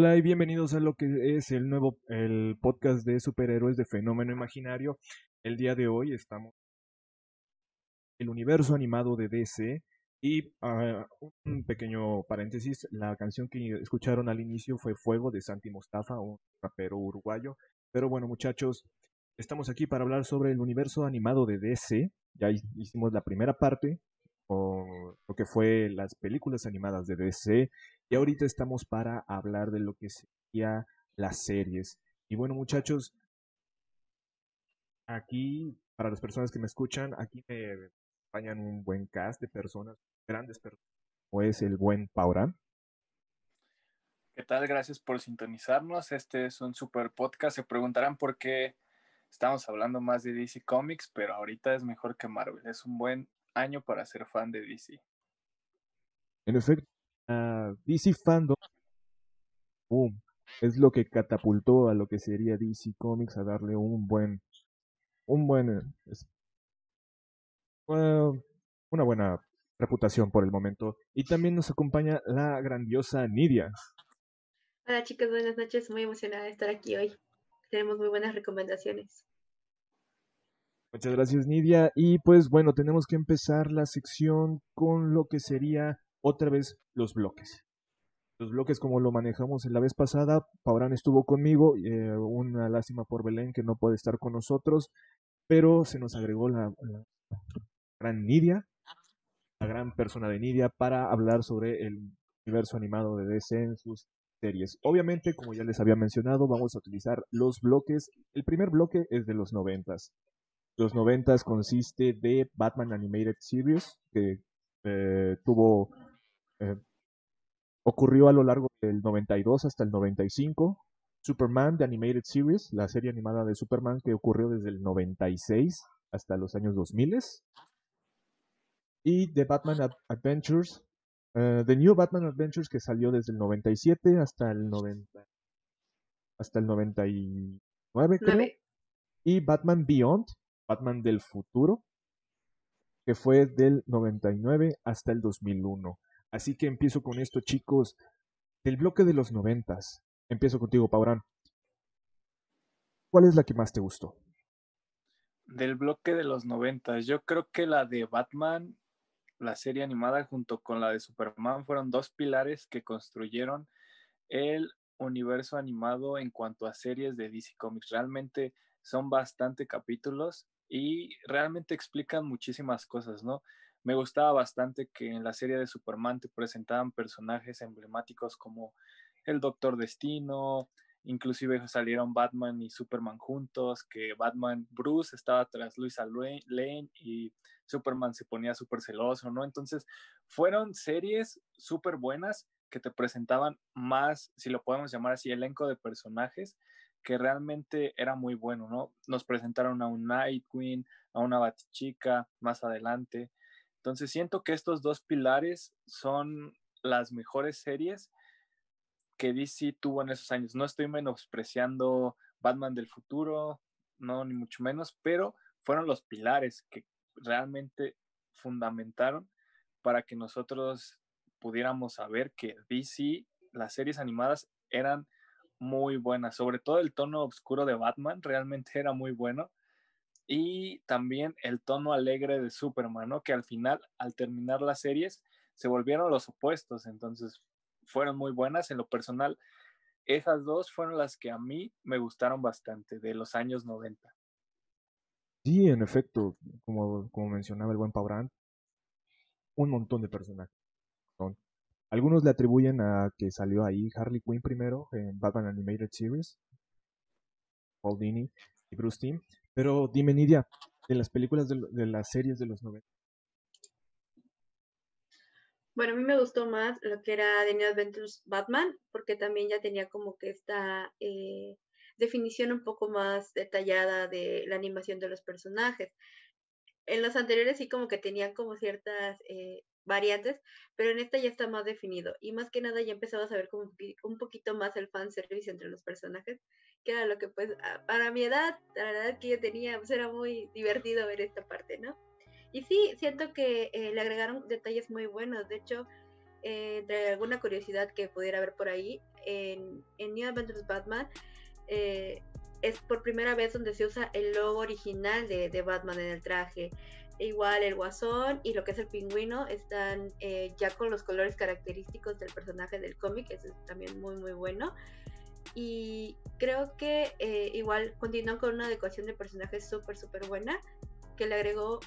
Hola y bienvenidos a lo que es el nuevo el podcast de superhéroes de Fenómeno Imaginario. El día de hoy estamos el universo animado de DC y ah, un pequeño paréntesis, la canción que escucharon al inicio fue Fuego de Santi Mostafa, un rapero uruguayo. Pero bueno, muchachos, estamos aquí para hablar sobre el universo animado de DC. Ya hicimos la primera parte, o lo que fue las películas animadas de DC, y ahorita estamos para hablar de lo que sería las series. Y bueno, muchachos, aquí, para las personas que me escuchan, aquí me acompañan un buen cast de personas, grandes personas, como es el buen Paurán. ¿Qué tal? Gracias por sintonizarnos. Este es un super podcast. Se preguntarán por qué estamos hablando más de DC Comics, pero ahorita es mejor que Marvel. Es un buen año para ser fan de DC. En efecto, DC Fandom es lo que catapultó a lo que sería DC Comics a darle un buen, un buen, una buena reputación por el momento. Y también nos acompaña la grandiosa Nidia. Hola chicos, buenas noches. Muy emocionada de estar aquí hoy. Tenemos muy buenas recomendaciones. Muchas gracias Nidia. Y pues bueno, tenemos que empezar la sección con lo que sería otra vez los bloques. Los bloques como lo manejamos en la vez pasada, Paurán estuvo conmigo, eh, una lástima por Belén que no puede estar con nosotros, pero se nos agregó la, gran Nidia, la gran persona de Nidia, para hablar sobre el universo animado de DC en sus series. Obviamente, como ya les había mencionado, vamos a utilizar los bloques. El primer bloque es de los noventas. Los noventas consiste de Batman Animated Series, que eh, tuvo eh, ocurrió a lo largo del 92 hasta el 95. Superman The Animated Series, la serie animada de Superman que ocurrió desde el 96 hasta los años 2000. Y The Batman Adventures, uh, The New Batman Adventures que salió desde el 97 hasta el 90 hasta el 99 creo. Y Batman Beyond, Batman del futuro, que fue del 99 hasta el 2001. Así que empiezo con esto, chicos. Del bloque de los noventas. Empiezo contigo, Paurán. ¿Cuál es la que más te gustó? Del bloque de los noventas. Yo creo que la de Batman, la serie animada, junto con la de Superman, fueron dos pilares que construyeron el universo animado en cuanto a series de DC Comics. Realmente son bastante capítulos y realmente explican muchísimas cosas, ¿no? Me gustaba bastante que en la serie de Superman te presentaban personajes emblemáticos como el Doctor Destino, inclusive salieron Batman y Superman juntos, que Batman Bruce estaba tras Luisa Lane y Superman se ponía súper celoso, ¿no? Entonces, fueron series súper buenas que te presentaban más, si lo podemos llamar así, elenco de personajes que realmente era muy bueno, ¿no? Nos presentaron a un Nightwing, a una Batichica más adelante, entonces siento que estos dos pilares son las mejores series que DC tuvo en esos años. No estoy menospreciando Batman del futuro, no, ni mucho menos, pero fueron los pilares que realmente fundamentaron para que nosotros pudiéramos saber que DC, las series animadas eran muy buenas, sobre todo el tono oscuro de Batman realmente era muy bueno y también el tono alegre de Superman, ¿no? Que al final, al terminar las series, se volvieron los opuestos, entonces fueron muy buenas. En lo personal, esas dos fueron las que a mí me gustaron bastante de los años 90. Sí, en efecto, como, como mencionaba el buen Paurán, un montón de personajes. Algunos le atribuyen a que salió ahí Harley Quinn primero en Batman Animated Series, Paul Dini y Bruce Timm, pero dime, Nidia, de las películas de, las series de los 90. Bueno, a mí me gustó más lo que era The New Adventures Batman, porque también ya tenía como que esta eh, definición un poco más detallada de la animación de los personajes. En los anteriores sí como que tenían como ciertas eh, variantes, pero en esta ya está más definido. Y más que nada ya empezamos a ver como un poquito más el fanservice entre los personajes que era lo que pues para mi edad, la edad que yo tenía, pues era muy divertido ver esta parte, ¿no? Y sí, siento que eh, le agregaron detalles muy buenos, de hecho, eh, entre alguna curiosidad que pudiera haber por ahí, en, en New Adventures Batman eh, es por primera vez donde se usa el logo original de, de Batman en el traje. Igual el guasón y lo que es el pingüino están eh, ya con los colores característicos del personaje del cómic, eso es también muy muy bueno. Y creo que eh, igual continúan con una adecuación de personajes súper súper buena, que le agregó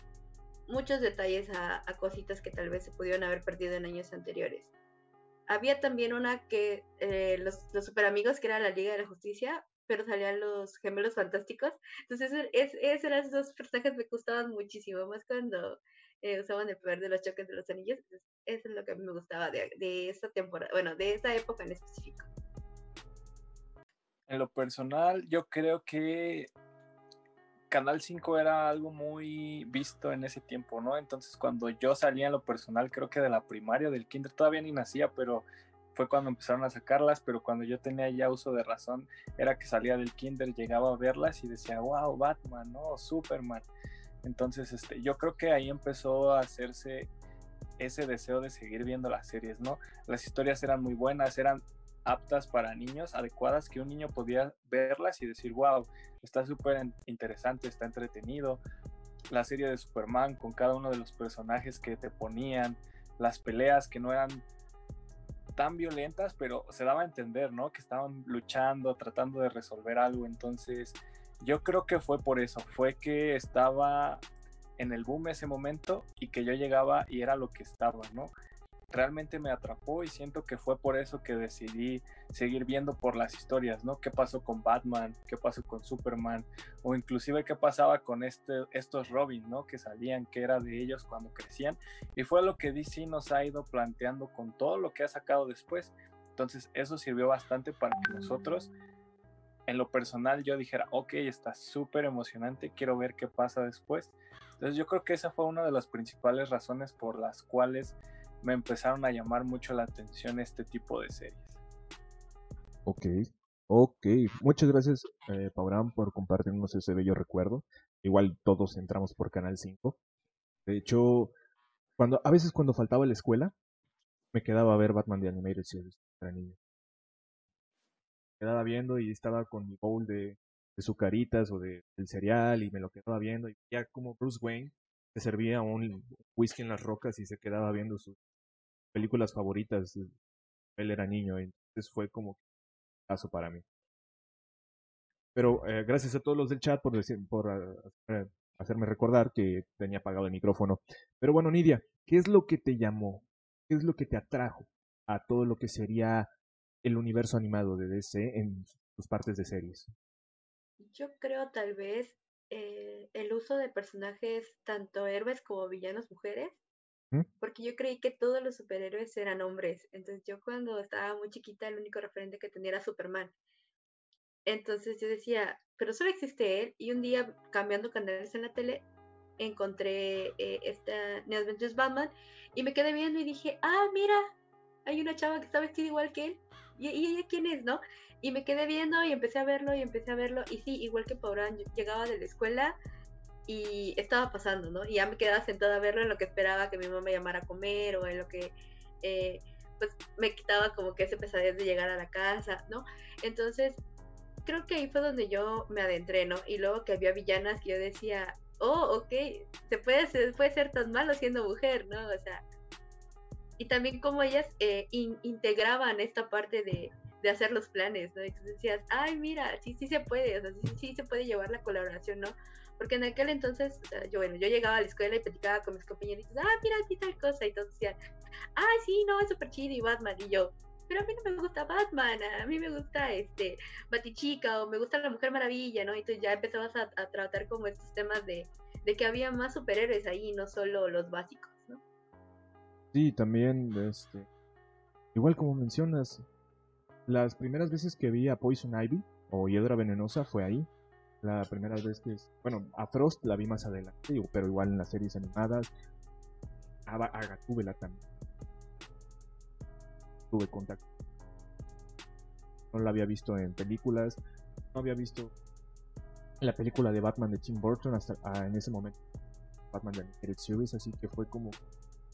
muchos detalles a, cositas que tal vez se pudieron haber perdido en años anteriores. Había también una que eh, los, los super amigos, que era la Liga de la Justicia, pero salían los gemelos fantásticos. Entonces, es, es, esos dos personajes me gustaban muchísimo, más cuando eh, usaban el poder de los choques de los anillos. eso es lo que a mí me gustaba de, de esta temporada, bueno, de esa época en específico. En lo personal, yo creo que Canal 5 era algo muy visto en ese tiempo, ¿no? Entonces, cuando yo salía en lo personal, creo que de la primaria, del kinder, todavía ni nacía, pero fue cuando empezaron a sacarlas, pero cuando yo tenía ya uso de razón, era que salía del kinder, llegaba a verlas y decía, wow, Batman, ¿no? Superman. Entonces, este, yo creo que ahí empezó a hacerse ese deseo de seguir viendo las series, ¿no? Las historias eran muy buenas, eran aptas para niños, adecuadas, que un niño podía verlas y decir, wow, está súper interesante, está entretenido. La serie de Superman con cada uno de los personajes que te ponían, las peleas que no eran tan violentas, pero se daba a entender, ¿no? Que estaban luchando, tratando de resolver algo. Entonces, yo creo que fue por eso, fue que estaba en el boom ese momento y que yo llegaba y era lo que estaba, ¿no? Realmente me atrapó y siento que fue por eso que decidí seguir viendo por las historias, ¿no? ¿Qué pasó con Batman? ¿Qué pasó con Superman? O inclusive qué pasaba con este, estos Robin, ¿no? Que salían, que era de ellos cuando crecían. Y fue lo que DC nos ha ido planteando con todo lo que ha sacado después. Entonces eso sirvió bastante para que nosotros, en lo personal, yo dijera, ok, está súper emocionante, quiero ver qué pasa después. Entonces yo creo que esa fue una de las principales razones por las cuales me empezaron a llamar mucho la atención este tipo de series. Ok, ok. Muchas gracias, eh, por compartirnos ese bello recuerdo. Igual todos entramos por Canal 5. De hecho, cuando a veces cuando faltaba la escuela, me quedaba a ver Batman de Animated Series para niños. Me quedaba viendo y estaba con mi bowl de, de sucaritas o de, del cereal y me lo quedaba viendo. Y ya como Bruce Wayne se servía un whisky en las rocas y se quedaba viendo sus películas favoritas. Él era niño, entonces fue como caso para mí. Pero eh, gracias a todos los del chat por, por eh, hacerme recordar que tenía apagado el micrófono. Pero bueno, Nidia, ¿qué es lo que te llamó? ¿Qué es lo que te atrajo a todo lo que sería el universo animado de DC en sus partes de series? Yo creo tal vez eh, el uso de personajes tanto héroes como villanos mujeres porque yo creí que todos los superhéroes eran hombres. Entonces yo cuando estaba muy chiquita el único referente que tenía era Superman. Entonces yo decía, pero solo existe él. Y un día cambiando canales en la tele encontré eh, esta New Adventures Batman y me quedé viendo y dije, ah, mira, hay una chava que está vestida igual que él. ¿Y, ella quién es, no? Y me quedé viendo y empecé a verlo y empecé a verlo. Y sí, igual que Paurán, llegaba de la escuela y estaba pasando, ¿no? Y ya me quedaba sentada a verlo en lo que esperaba que mi mamá me llamara a comer o en lo que, eh, pues, me quitaba como que ese pesadez de llegar a la casa, ¿no? Entonces, creo que ahí fue donde yo me adentré, ¿no? Y luego que había villanas que yo decía, oh, ok, se puede, se puede ser tan malo siendo mujer, ¿no? O sea, y también como ellas eh, integraban esta parte de, de hacer los planes, ¿no? Entonces decías, ay, mira, sí, sí se puede, o sea, sí, sí se puede llevar la colaboración, ¿no? Porque en aquel entonces, yo, bueno, yo llegaba a la escuela y platicaba con mis compañeritos, ah, mira, aquí tal cosa, y todos decían, ah, sí, no, es súper chido y Batman, y yo, pero a mí no me gusta Batman, a mí me gusta este Batichica o me gusta la Mujer Maravilla, ¿no? Y entonces ya empezabas a, tratar como estos temas de, de, que había más superhéroes ahí, no solo los básicos, ¿no? Sí, también, este, igual como mencionas, las primeras veces que vi a Poison Ivy o Hiedra Venenosa fue ahí, la primera vez que es, bueno, a Frost la vi más adelante, pero igual en las series animadas, a, a Gatúbela también. Tuve contacto. No la había visto en películas, no había visto la película de Batman de Tim Burton hasta ah, en ese momento. Batman de Animated Series, así que fue como,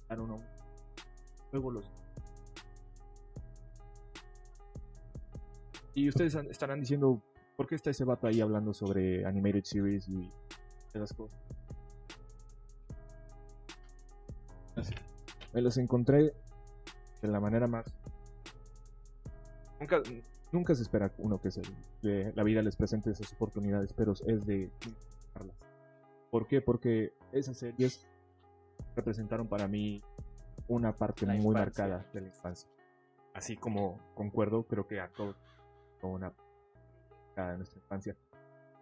I luego los y ustedes estarán diciendo, ¿por qué está ese vato ahí hablando sobre animated series y esas cosas? Me los encontré de la manera más... Nunca, nunca se espera uno que se, la vida les presente esas oportunidades, pero es de ¿Por qué? Porque esas series representaron para mí una parte muy marcada de la infancia. Así como concuerdo, creo que a todos una de nuestra infancia.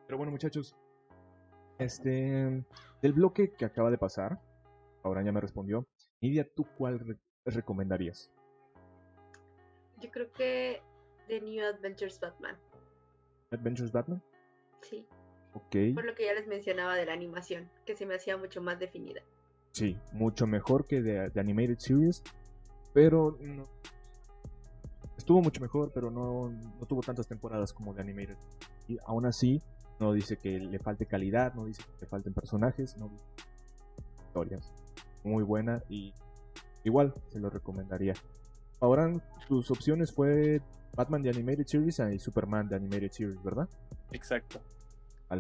Pero bueno, muchachos, este del bloque que acaba de pasar, ahora ya me respondió. Nidia, ¿tú cuál recomendarías? Yo creo que The New Adventures Batman. ¿Adventures Batman? Sí. Ok. Por lo que ya les mencionaba de la animación, que se me hacía mucho más definida. Sí, mucho mejor que de, Animated Series, pero estuvo mucho mejor, pero no, no, tuvo tantas temporadas como de Animated. Y aún así, no dice que le falte calidad, no dice que le falten personajes, no historias. Muy buena y igual se lo recomendaría. Ahora tus opciones fue Batman de Animated Series y Superman de Animated Series, ¿verdad? Exacto.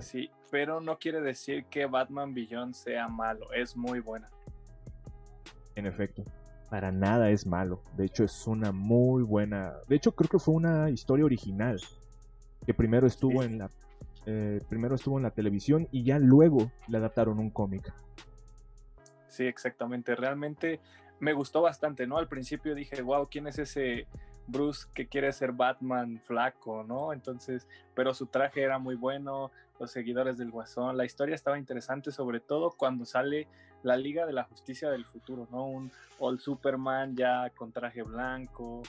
Sí, pero no quiere decir que Batman Beyond sea malo, es muy buena. En efecto, para nada es malo. De hecho, es una muy buena. De hecho, creo que fue una historia original que primero estuvo en la eh, primero estuvo en la televisión y ya luego le adaptaron un cómic. Sí, exactamente. Realmente me gustó bastante, ¿no? Al principio dije, wow, ¿quién es ese Bruce que quiere ser Batman flaco, ¿no? Entonces, pero su traje era muy bueno, los seguidores del Guasón, la historia estaba interesante, sobre todo cuando sale la Liga de la Justicia del Futuro, ¿no? Un Old Superman ya con traje blanco.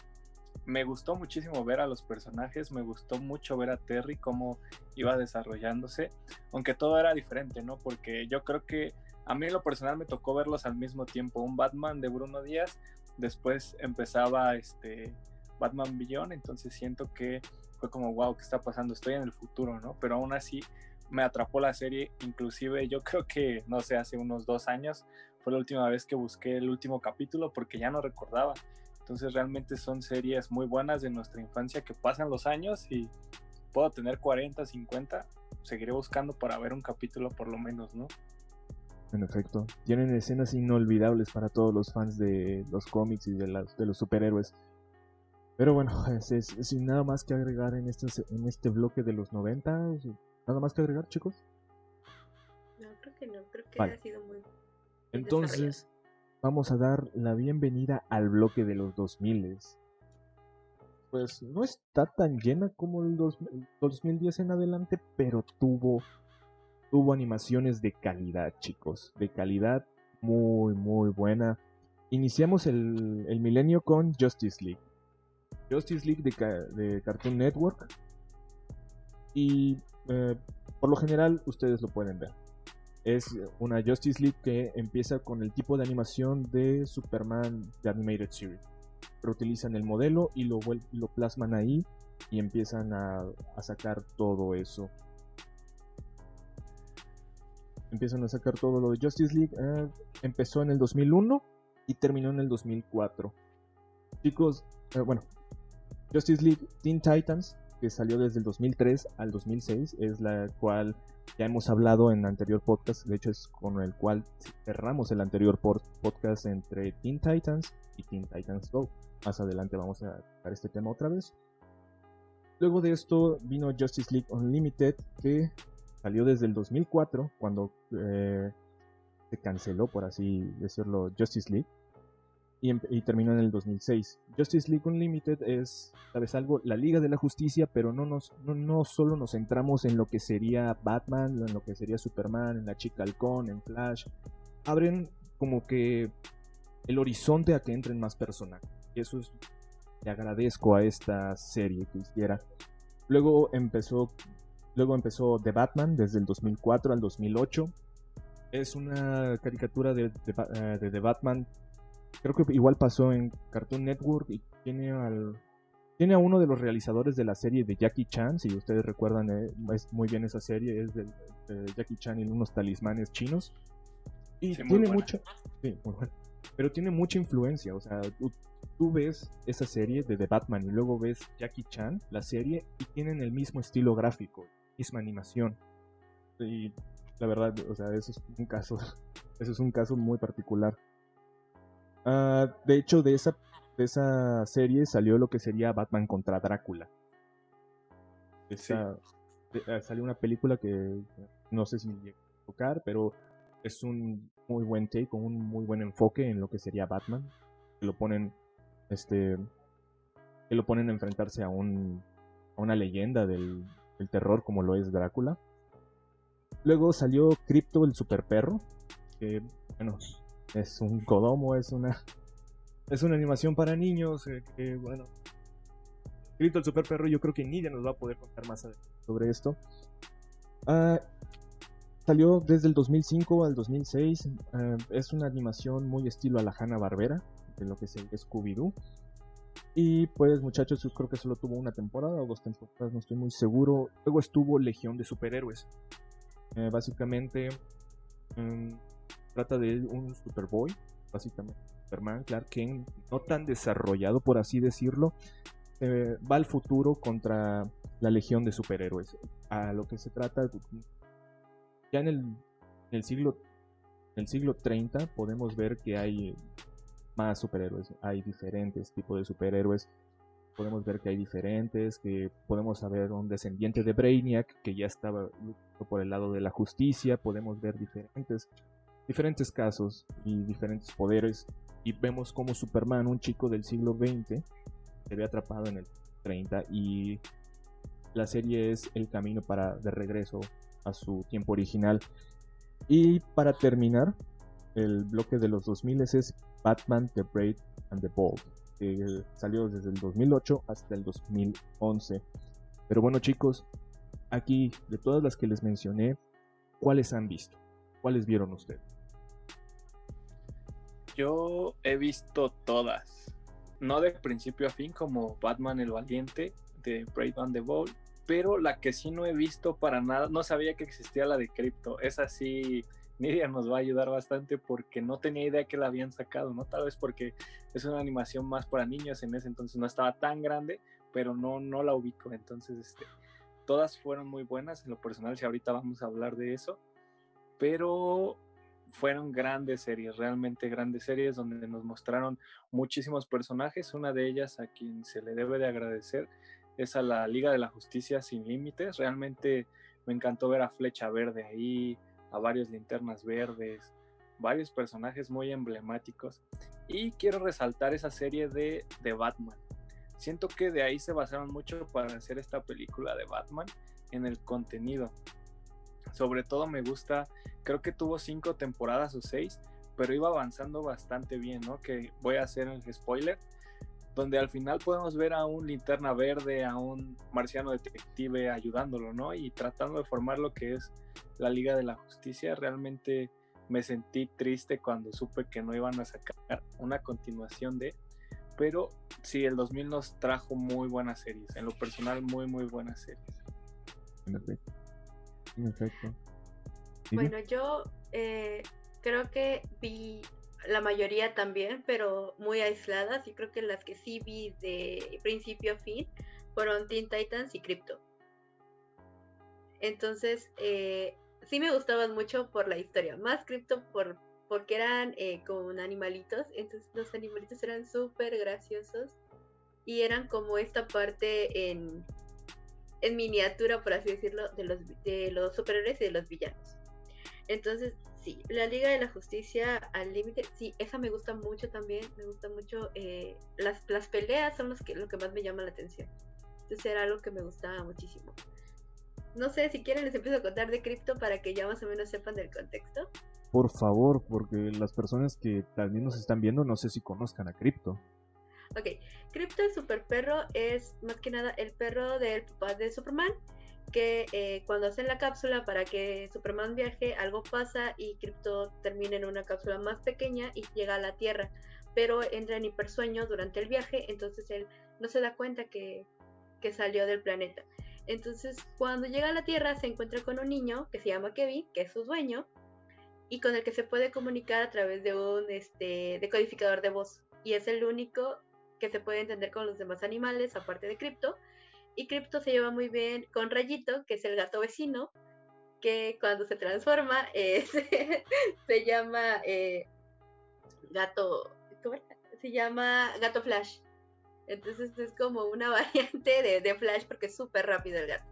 Me gustó muchísimo ver a los personajes, me gustó mucho ver a Terry cómo iba desarrollándose, aunque todo era diferente, ¿no? Porque yo creo que a mí en lo personal me tocó verlos al mismo tiempo, un Batman de Bruno Díaz, después empezaba este Batman Beyond, entonces siento que fue como, wow, ¿qué está pasando? Estoy en el futuro, ¿no? Pero aún así me atrapó la serie, inclusive yo creo que, no sé, hace unos dos años fue la última vez que busqué el último capítulo porque ya no recordaba. Entonces realmente son series muy buenas de nuestra infancia que pasan los años y puedo tener 40, 50, seguiré buscando para ver un capítulo por lo menos, ¿no? En efecto, tienen escenas inolvidables para todos los fans de los cómics y de, de los superhéroes. Pero bueno, sin nada más que agregar en este, en este bloque de los 90, nada más que agregar, chicos. No, creo que no, creo que ha sido muy. Entonces, vamos a dar la bienvenida al bloque de los 2000. Pues no está tan llena como el 2010 en adelante, pero tuvo, tuvo animaciones de calidad, chicos, de calidad muy, muy buena. Iniciamos el, el milenio con Justice League Justice League de, Cartoon Network. Y eh, por lo general ustedes lo pueden ver. Es una Justice League que empieza con el tipo de animación de Superman de Animated Series. Pero utilizan el modelo y lo, lo plasman ahí y empiezan a, sacar todo eso. Empiezan a sacar todo lo de Justice League. Eh, empezó en el 2001 y terminó en el 2004. Chicos, eh, bueno, Justice League Teen Titans, que salió desde el 2003 al 2006, es la cual ya hemos hablado en anterior podcast, de hecho es con el cual cerramos el anterior podcast entre Teen Titans y Teen Titans Go. Más adelante vamos a tocar este tema otra vez. Luego de esto vino Justice League Unlimited, que salió desde el 2004, cuando eh, se canceló, por así decirlo, Justice League y, terminó en el 2006. Justice League Unlimited es, ¿sabes algo? La Liga de la Justicia, pero no, nos, no, no solo nos centramos en lo que sería Batman, en lo que sería Superman, en la Chica Halcón, en Flash. Abren como que el horizonte a que entren más personajes. Y eso es, le agradezco a esta serie que hiciera. Luego empezó, luego empezó The Batman desde el 2004 al 2008. Es una caricatura de, de, eh, de The Batman creo que igual pasó en Cartoon Network y tiene al tiene a uno de los realizadores de la serie de Jackie Chan, si ustedes recuerdan eh, es muy bien esa serie, es de, Jackie Chan y unos talismanes chinos. Y tiene mucha, sí, pero tiene mucha influencia, o sea, tú ves esa serie de The Batman y luego ves Jackie Chan, la serie, y tienen el mismo estilo gráfico, misma animación. Y la verdad, o sea, eso es un caso, eso es un caso muy particular. Ah, de hecho, de esa, de esa serie salió lo que sería Batman contra Drácula. Esa, ah, salió una película que no sé si me a tocar, pero es un muy buen take, con un muy buen enfoque en lo que sería Batman. Que lo ponen, este, que lo ponen a enfrentarse a un, a una leyenda del, del terror como lo es Drácula. Luego salió Crypto el super perro, que bueno, es un codomo, es una es una animación para niños, eh, bueno, Crypto el super perro, yo creo que Nidia nos va a poder contar más sobre esto. Ah, salió desde el 2005 al 2006, ah, es una animación muy estilo a la Hanna Barbera, de lo que es Scooby-Doo. Y pues muchachos, yo creo que solo tuvo una temporada o dos temporadas, no estoy muy seguro. Luego estuvo Legión de Superhéroes, eh, básicamente mm, trata de un Superboy, básicamente Superman, Clark Kent, no tan desarrollado por así decirlo, eh, va al futuro contra la legión de superhéroes. A lo que se trata, ya en el, en el siglo en el siglo 30 podemos ver que hay más superhéroes, hay diferentes tipos de superhéroes podemos ver que hay diferentes, que podemos saber un descendiente de Brainiac que ya estaba por el lado de la justicia, podemos ver diferentes, diferentes casos y diferentes poderes y vemos como Superman, un chico del siglo XX, se ve atrapado en el 30 y la serie es el camino para de regreso a su tiempo original. Y para terminar, el bloque de los 2000 es Batman The Brave and the Bold que salió desde el 2008 hasta el 2011. Pero bueno chicos, aquí de todas las que les mencioné, ¿cuáles han visto? ¿Cuáles vieron ustedes? Yo he visto todas. No de principio a fin como Batman el Valiente de Brave and the Bold, pero la que sí no he visto para nada, no sabía que existía la de Crypto. Es así Nidia nos va a ayudar bastante porque no tenía idea que la habían sacado, ¿no? Tal vez porque es una animación más para niños, en ese entonces no estaba tan grande, pero no, no la ubico. Entonces, este, todas fueron muy buenas en lo personal, si ahorita vamos a hablar de eso, pero fueron grandes series, realmente grandes series donde nos mostraron muchísimos personajes. Una de ellas a quien se le debe de agradecer es a la Liga de la Justicia Sin Límites. Realmente me encantó ver a Flecha Verde ahí, a varios linternas verdes, varios personajes muy emblemáticos. Y quiero resaltar esa serie de, de Batman. Siento que de ahí se basaron mucho para hacer esta película de Batman en el contenido. Sobre todo me gusta, creo que tuvo cinco temporadas o seis, pero iba avanzando bastante bien, ¿no? Que voy a hacer el spoiler, donde al final podemos ver a un linterna verde, a un marciano detective ayudándolo, ¿no? Y tratando de formar lo que es la Liga de la Justicia. Realmente me sentí triste cuando supe que no iban a sacar una continuación de, pero sí, el 2000 nos trajo muy buenas series, en lo personal muy, muy buenas series. Bueno, yo eh, creo que vi la mayoría también, pero muy aisladas. Y creo que las que sí vi de principio a fin fueron Teen Titans y Crypto. Entonces, eh, sí me gustaban mucho por la historia, más cripto por porque eran eh, con animalitos, entonces los animalitos eran súper graciosos y eran como esta parte en, en miniatura, por así decirlo, de los, de los superhéroes y de los villanos. Entonces, sí, la Liga de la Justicia al límite, sí, esa me gusta mucho también, me gusta mucho, eh, las, las peleas son los que, lo que más me llama la atención. Entonces era algo que me gustaba muchísimo. No sé, si quieren les empiezo a contar de cripto para que ya más o menos sepan del contexto. Por favor, porque las personas que también nos están viendo no sé si conozcan a cripto. Ok, Crypto el super perro es más que nada el perro del papá de Superman, que eh, cuando hacen la cápsula para que Superman viaje, algo pasa y Crypto termina en una cápsula más pequeña y llega a la Tierra, pero entra en hipersueño durante el viaje, entonces él no se da cuenta que, que salió del planeta. Entonces, cuando llega a la Tierra, se encuentra con un niño que se llama Kevin, que es su dueño, y con el que se puede comunicar a través de un este, decodificador de voz. Y es el único que se puede entender con los demás animales, aparte de Crypto. Y Crypto se lleva muy bien con Rayito, que es el gato vecino, que cuando se transforma eh, se, llama eh, gato, Se llama gato Flash. Entonces es como una variante de, Flash porque es súper rápido el gato.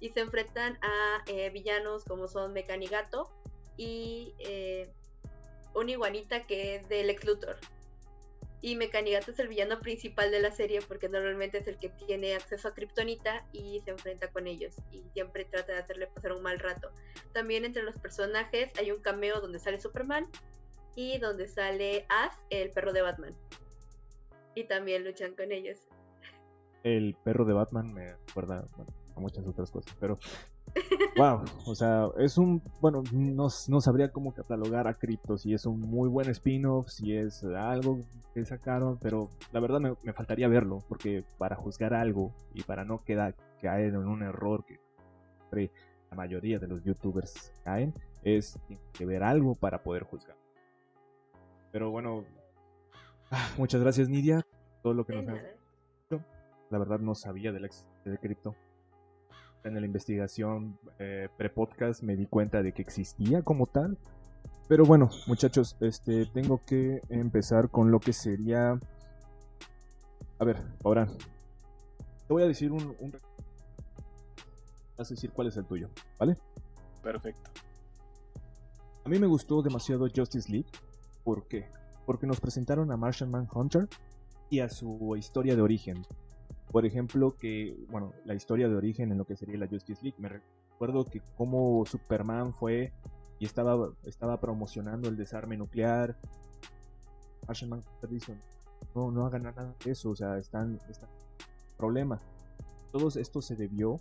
Y se enfrentan a eh, villanos como son Mecanigato y una iguanita que es del ex Luthor. Y Mecanigato es el villano principal de la serie porque normalmente es el que tiene acceso a Kryptonita y se enfrenta con ellos y siempre trata de hacerle pasar un mal rato. También entre los personajes hay un cameo donde sale Superman y donde sale Ash, el perro de Batman. Y también luchan con ellos. El perro de Batman me acuerda a muchas otras cosas, pero wow, o sea, es un, bueno, no, no, sabría cómo catalogar a Crypto, si es un muy buen spin-off, si es algo que sacaron, pero la verdad me, faltaría verlo, porque para juzgar algo y para no quedar, caer en un error que la mayoría de los youtubers caen, es que ver algo para poder juzgar. Pero bueno, ah, muchas gracias Nidia, todo lo que nos ha La verdad no sabía del ex de Crypto en la investigación eh, pre-podcast me di cuenta de que existía como tal. Pero bueno, muchachos, este, tengo que empezar con lo que sería... A ver, ahora... Te voy a decir un... un... Vas a decir cuál es el tuyo, ¿vale? Perfecto. A mí me gustó demasiado Justice League. ¿Por qué? Porque nos presentaron a Martian Manhunter y a su historia de origen. Por ejemplo, que, bueno, la historia de origen en lo que sería la Justice League. Me recuerdo que como Superman fue y estaba, estaba promocionando el desarme nuclear. Martian dice, no, no hagan nada de eso, o sea, están, están problema. Todo esto se debió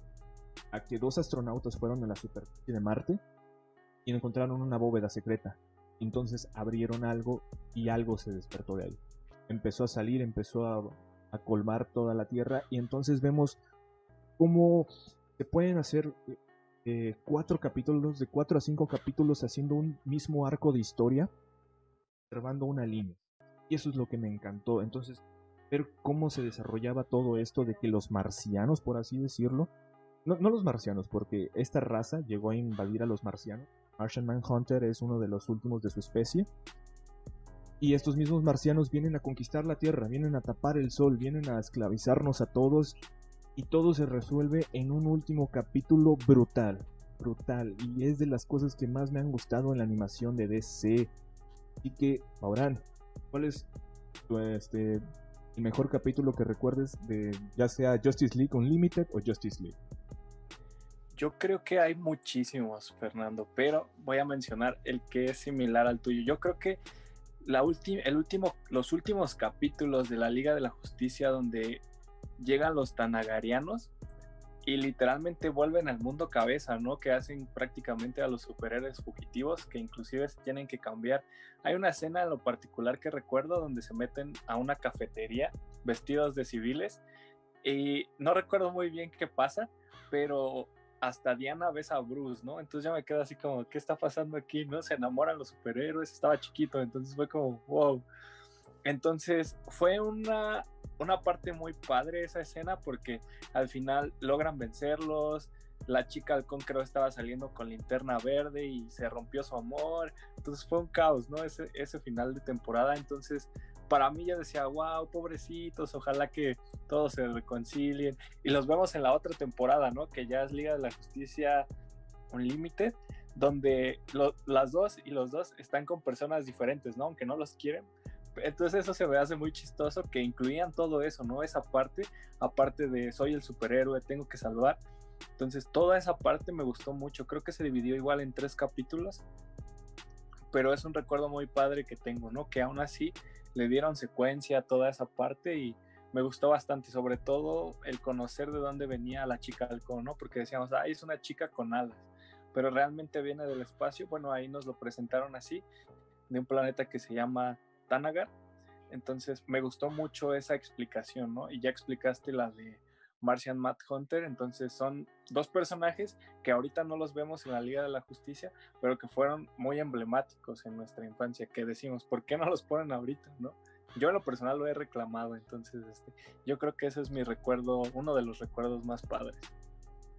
a que dos astronautas fueron a la superficie de Marte y encontraron una bóveda secreta. Entonces abrieron algo y algo se despertó de ahí. Empezó a salir, empezó a a colmar toda la tierra y entonces vemos cómo se pueden hacer eh, cuatro capítulos, de cuatro a cinco capítulos haciendo un mismo arco de historia, observando una línea. Y eso es lo que me encantó. Entonces, ver cómo se desarrollaba todo esto de que los marcianos, por así decirlo, no, no los marcianos, porque esta raza llegó a invadir a los marcianos. Martian Manhunter es uno de los últimos de su especie. Y estos mismos marcianos vienen a conquistar la Tierra, vienen a tapar el sol, vienen a esclavizarnos a todos. Y todo se resuelve en un último capítulo brutal. Brutal. Y es de las cosas que más me han gustado en la animación de DC. Y que, Maurán, ¿cuál es este, el mejor capítulo que recuerdes de ya sea Justice League Unlimited o Justice League? Yo creo que hay muchísimos, Fernando, pero voy a mencionar el que es similar al tuyo. Yo creo que la el último, los últimos capítulos de la Liga de la Justicia donde llegan los tanagarianos y literalmente vuelven al mundo cabeza, ¿no? Que hacen prácticamente a los superhéroes fugitivos que inclusive tienen que cambiar. Hay una escena en lo particular que recuerdo donde se meten a una cafetería vestidos de civiles y no recuerdo muy bien qué pasa, pero hasta Diana ves a Bruce, ¿no? Entonces ya me quedo así como, ¿qué está pasando aquí? ¿No? Se enamoran los superhéroes, estaba chiquito, entonces fue como, wow. Entonces fue una, una parte muy padre esa escena porque al final logran vencerlos, la chica halcón creo estaba saliendo con linterna verde y se rompió su amor, entonces fue un caos, ¿no? Ese, ese final de temporada, entonces para mí yo decía, wow, pobrecitos, ojalá que todos se reconcilien. Y los vemos en la otra temporada, ¿no? Que ya es Liga de la Justicia Unlimited, donde las dos y los dos están con personas diferentes, ¿no? Aunque no los quieren. Entonces eso se me hace muy chistoso que incluían todo eso, ¿no? Esa parte, aparte de soy el superhéroe, tengo que salvar. Entonces toda esa parte me gustó mucho. Creo que se dividió igual en tres capítulos. Pero es un recuerdo muy padre que tengo, ¿no? Que aún así le dieron secuencia a toda esa parte y me gustó bastante, sobre todo el conocer de dónde venía la chica halcón, ¿no? Porque decíamos, ah, es una chica con alas, pero realmente viene del espacio, bueno, ahí nos lo presentaron así, de un planeta que se llama Tanagar, entonces me gustó mucho esa explicación, ¿no? Y ya explicaste la de Martian Matt Hunter. Entonces son dos personajes que ahorita no los vemos en la Liga de la Justicia, pero que fueron muy emblemáticos en nuestra infancia, que decimos, ¿por qué no los ponen ahorita? ¿no? yo en lo personal lo he reclamado, entonces este, yo creo que ese es mi recuerdo, uno de los recuerdos más padres.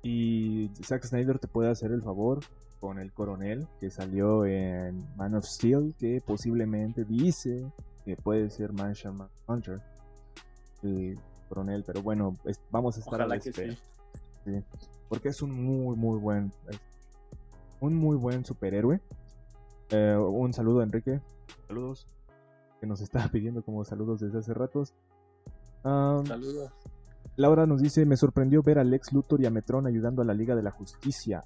Y Zack Snyder te puede hacer el favor con el coronel que salió en Man of Steel, que posiblemente dice que puede ser Martian Hunter, el coronel, pero bueno, vamos a estar a la espera. porque es un muy, muy buen, un muy buen superhéroe. Eh, un saludo, Enrique. Saludos. Que nos estaba pidiendo como saludos desde hace ratos. saludos. Laura nos dice, me sorprendió ver a Lex Luthor y a Metron ayudando a la Liga de la Justicia.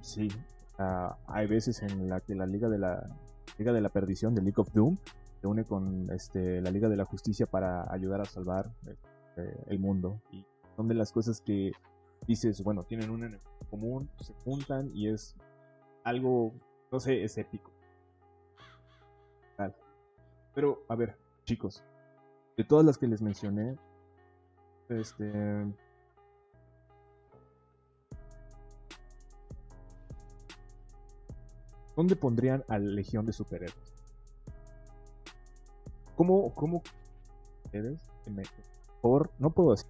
Sí, ah, hay veces en la que la Liga de la Liga de la Perdición, de League of Doom, se une con este, la Liga de la Justicia para ayudar a salvar este, el mundo. Y son de las cosas que dices, bueno, tienen un enemigo común, se juntan y es algo, no sé, es épico. Pero, a ver, chicos, de todas las que les mencioné, este. ¿Dónde pondrían a la Legión de Superhéroes? ¿Cómo, cómo ustedes, no puedo decir,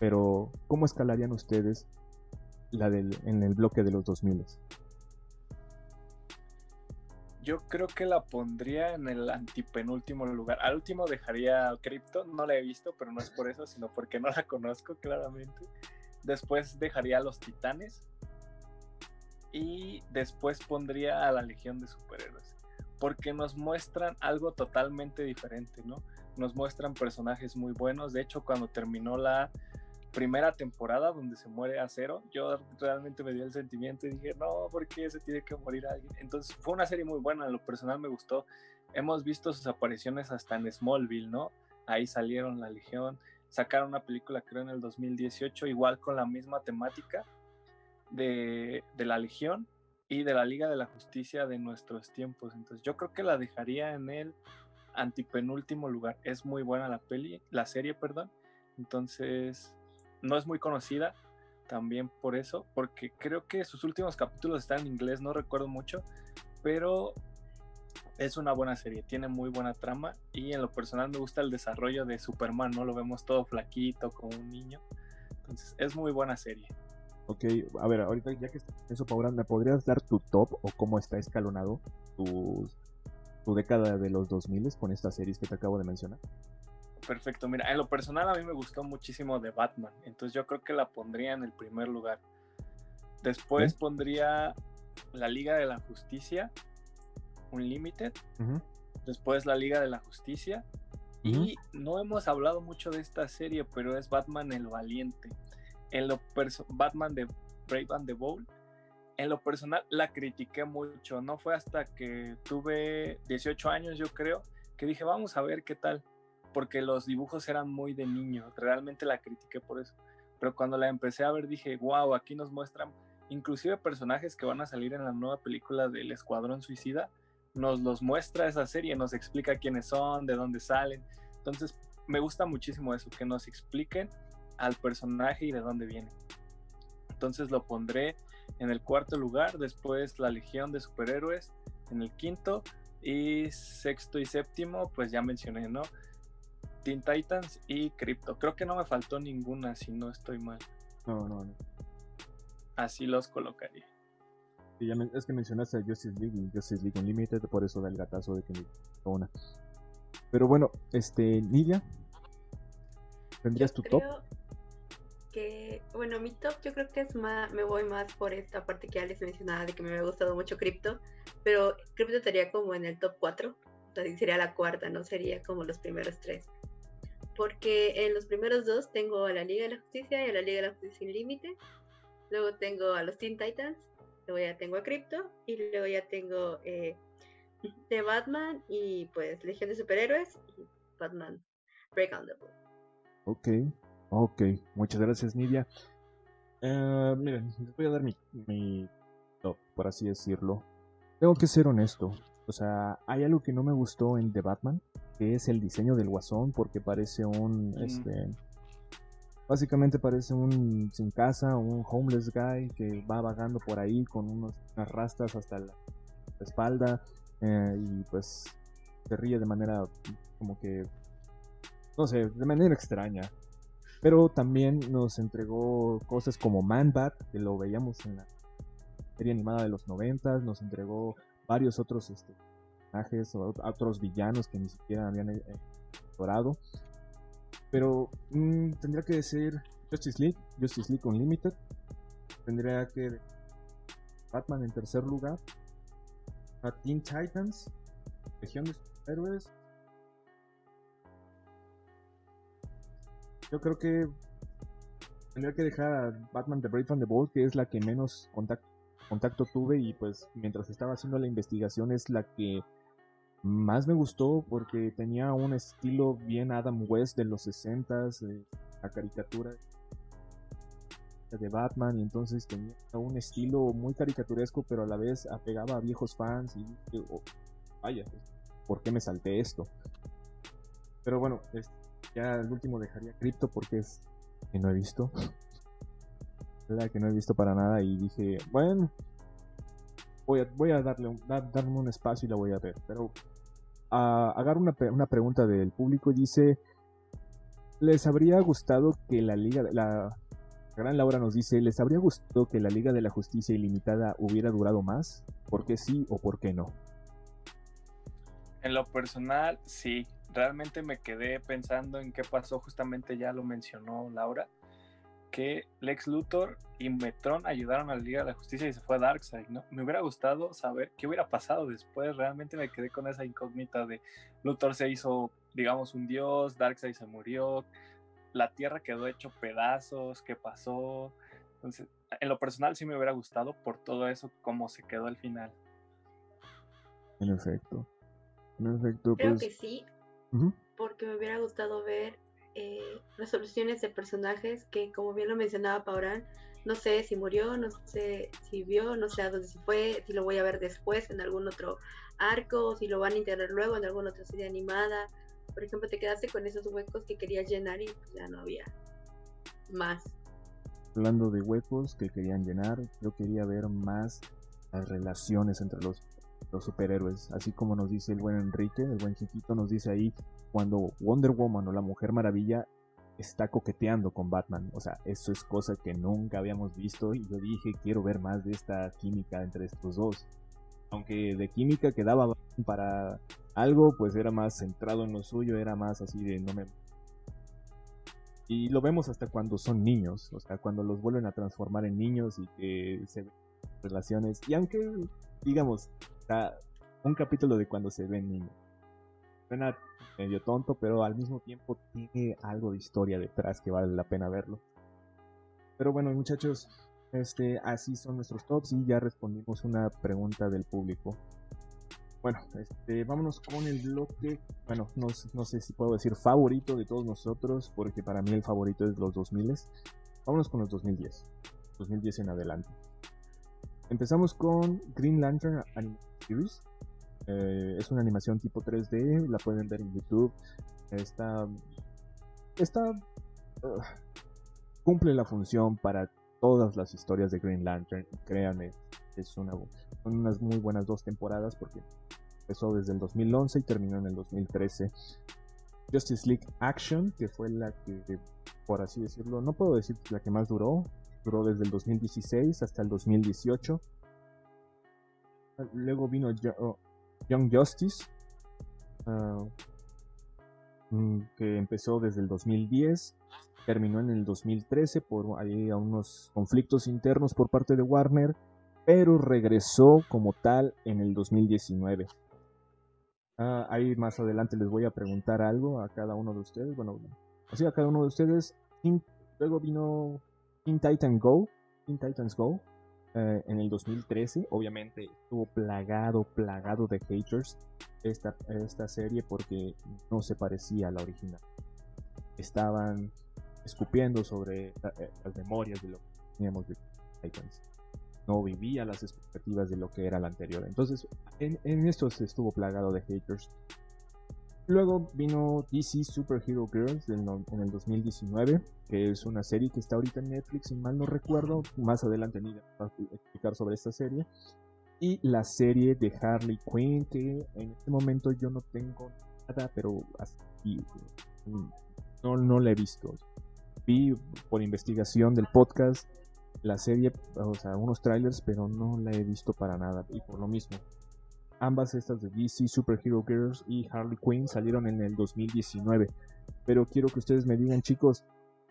pero ¿cómo escalarían ustedes la del, en el bloque de los 2000? Yo creo que la pondría en el antipenúltimo lugar. Al último dejaría Crypto, no la he visto, pero no es por eso, sino porque no la conozco claramente. Después dejaría a los Titanes. Y después pondría a la Legión de Superhéroes. Porque nos muestran algo totalmente diferente, ¿no? Nos muestran personajes muy buenos. De hecho, cuando terminó la primera temporada donde se muere a cero, yo realmente me dio el sentimiento y dije, no, ¿por qué se tiene que morir alguien? Entonces fue una serie muy buena, en lo personal me gustó. Hemos visto sus apariciones hasta en Smallville, ¿no? Ahí salieron la Legión, sacaron una película creo en el 2018, igual con la misma temática de, de la Legión y de la Liga de la Justicia de nuestros tiempos. Entonces yo creo que la dejaría en el antipenúltimo lugar. Es muy buena la peli, la serie, perdón. Entonces, no es muy conocida también por eso, porque creo que sus últimos capítulos están en inglés, no recuerdo mucho, pero es una buena serie, tiene muy buena trama y en lo personal me gusta el desarrollo de Superman, ¿no? Lo vemos todo flaquito como un niño, entonces es muy buena serie. Ok, a ver, ahorita ya que eso, Paula, ¿me podrías dar tu top o cómo está escalonado tu, tu década de los 2000 con estas series que te acabo de mencionar? Perfecto, mira, en lo personal a mí me gustó muchísimo de Batman, entonces yo creo que la pondría en el primer lugar. Después pondría la Liga de la Justicia, Unlimited. Después la Liga de la Justicia. Y no hemos hablado mucho de esta serie, pero es Batman el Valiente. En lo Batman de Brave and the Bold. En lo personal la critiqué mucho. No fue hasta que tuve 18 años, yo creo, que dije, vamos a ver qué tal porque los dibujos eran muy de niño, realmente la critiqué por eso. Pero cuando la empecé a ver dije, wow, aquí nos muestran inclusive personajes que van a salir en la nueva película del Escuadrón Suicida, nos los muestra esa serie, nos explica quiénes son, de dónde salen. Entonces, me gusta muchísimo eso, que nos expliquen al personaje y de dónde viene. Entonces lo pondré en el cuarto lugar, después la Legión de Superhéroes en el quinto y sexto y séptimo, pues ya mencioné, ¿no? Teen Titans y Crypto. Creo que no me faltó ninguna si no estoy mal. No, no, no. Así los colocaría. es que mencionaste a Justice League y Justice League Unlimited, por eso da el gatazo de que me una. Pero bueno, este, Nidia, ¿tendrías tu top? Que, bueno, mi top yo creo que es más, me voy más por esta parte que ya les mencionaba de que me ha gustado mucho Crypto, pero Crypto estaría como en el top 4, entonces sería la cuarta, no sería como los primeros tres porque en los primeros dos tengo a la Liga de la Justicia y a la Liga de la Justicia sin límite. Luego tengo a los Teen Titans, luego ya tengo a Crypto y luego ya tengo eh, de Batman y pues Legión de Superhéroes y Batman Break on the Book. Ok, ok, muchas gracias Nidia. Eh, miren, les voy a dar mi, mi top, por así decirlo. Tengo que ser honesto, o sea, hay algo que no me gustó en The Batman que es el diseño del guasón, porque parece un, este, básicamente parece un sin casa, un homeless guy que va vagando por ahí con unos, unas rastas hasta la, espalda, eh, y pues se ríe de manera como que, no sé, de manera extraña. Pero también nos entregó cosas como Man Bat, que lo veíamos en la serie animada de los 90, nos entregó varios otros este, personajes o otros villanos que ni siquiera habían eh, explorado. Pero mm, tendría que decir Justice League, Justice League Unlimited. Tendría que Batman en tercer lugar. A Teen Titans, Legión de Superhéroes. Yo creo que tendría que dejar a Batman The Brave and the Bold, que es la que menos contacto, tuve y pues mientras estaba haciendo la investigación es la que más me gustó porque tenía un estilo bien Adam West de los 60s, la caricatura de Batman y entonces tenía un estilo muy caricaturesco pero a la vez apegaba a viejos fans y oh, vaya, pues, ¿por qué me salté esto? Pero bueno, ya el último dejaría Crypto porque es que no he visto. La que no he visto para nada y dije, bueno, voy a, voy a darle un, darme un espacio y la voy a ver. Pero uh, agarro una, una pregunta del público y dice, ¿les habría gustado que la liga, la Gran Laura nos dice, ¿les habría gustado que la Liga de la Justicia Ilimitada hubiera durado más? ¿Por qué sí o por qué no? En lo personal, sí. Realmente me quedé pensando en qué pasó, justamente ya lo mencionó Laura, que Lex Luthor y Metron ayudaron a la Liga de la Justicia y se fue a Darkseid, ¿no? Me hubiera gustado saber qué hubiera pasado después, realmente me quedé con esa incógnita de Luthor se hizo, digamos, un dios, Darkseid se murió, la Tierra quedó hecho pedazos, qué pasó. Entonces, en lo personal sí me hubiera gustado por todo eso, cómo se quedó al final. En efecto. En efecto, Creo pues... que sí, porque me hubiera gustado ver eh, resoluciones de personajes que, como bien lo mencionaba Paurán, no sé si murió, no sé si vio, no sé a dónde se fue, si lo voy a ver después en algún otro arco, si lo van a integrar luego en alguna otra serie animada por ejemplo, te quedaste con esos huecos que querías llenar y pues, ya no había más. Hablando de huecos que querían llenar, yo quería ver más las relaciones entre los, los superhéroes, así como nos dice el buen Enrique, el buen chiquito nos dice ahí cuando Wonder Woman o la Mujer Maravilla está coqueteando con Batman. O sea, eso es cosa que nunca habíamos visto y yo dije, quiero ver más de esta química entre estos dos. Aunque de química quedaba para algo, pues era más centrado en lo suyo, era más así de no me... Y lo vemos hasta cuando son niños, o sea, cuando los vuelven a transformar en niños y que se ven relaciones. Y aunque, digamos, un capítulo de cuando se ven niños. Suena medio tonto, pero al mismo tiempo tiene algo de historia detrás que vale la pena verlo. Pero bueno, muchachos, este, así son nuestros tops y ya respondimos una pregunta del público. Bueno, este, vámonos con el bloque, bueno, no, no, sé si puedo decir favorito de todos nosotros, porque para mí el favorito es los 2000. Vámonos con los 2010, 2010 en adelante. Empezamos con Green Lantern Animation Series. Eh, es una animación tipo 3D, la pueden ver en YouTube. Está, está, cumple la función para todas las historias de Green Lantern. Créanme, es una, son unas muy buenas dos temporadas porque empezó desde el 2011 y terminó en el 2013. Justice League Action, que fue la que, por así decirlo, no puedo decir la que más duró, duró desde el 2016 hasta el 2018. Luego vino oh, Young Justice, ah, mm, que empezó desde el 2010, terminó en el 2013 por ahí a unos conflictos internos por parte de Warner, pero regresó como tal en el 2019. Ah, ahí más adelante les voy a preguntar algo a cada uno de ustedes. Bueno, así a cada uno de ustedes. luego vino Teen Titan Go. Teen Titans Go. Eh, en el 2013, obviamente estuvo plagado, plagado de haters esta, esta serie porque no se parecía a la original. Estaban escupiendo sobre eh, las memorias de lo que teníamos de Titans no vivía las expectativas de lo que era la anterior. Entonces, en, esto se estuvo plagado de haters. Luego vino DC Superhero Girls en, el 2019, que es una serie que está ahorita en Netflix, si mal no recuerdo. Más adelante ni a explicar sobre esta serie. y la serie de Harley Quinn, que en este momento yo no tengo nada, pero no, no la he visto. Vi por investigación del podcast la serie, o sea, unos trailers, pero no la he visto para nada. Y por lo mismo, ambas estas de DC Superhero Girls y Harley Quinn salieron en el 2019. Pero quiero que ustedes me digan, chicos,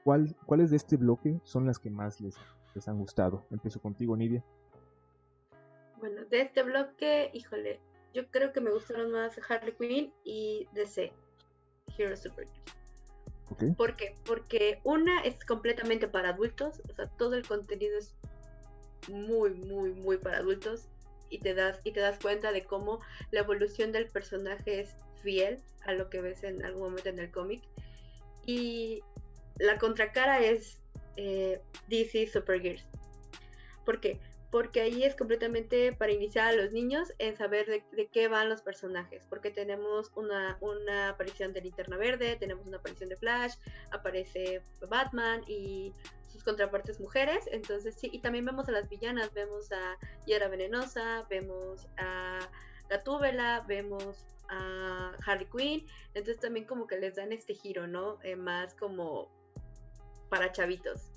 ¿cuál, ¿cuáles de este bloque son las que más les, les han gustado? Empiezo contigo, Nidia. Bueno, de este bloque, híjole, yo creo que me gustaron más Harley Quinn y DC, Hero Super ¿Por qué? Porque una es completamente para adultos, o sea, todo el contenido es muy, muy, muy para adultos y te das y te das cuenta de cómo la evolución del personaje es fiel a lo que ves en algún momento en el cómic y la contracara es eh, DC Supergirls. ¿Por qué? porque ahí es completamente para iniciar a los niños en saber de, qué van los personajes, porque tenemos una, una, aparición de Linterna Verde, tenemos una aparición de Flash, aparece Batman y sus contrapartes mujeres, entonces sí, y también vemos a las villanas, vemos a Yara Venenosa, vemos a Gatúbela, vemos a Harley Quinn, entonces también como que les dan este giro, ¿no? Eh, más como para chavitos.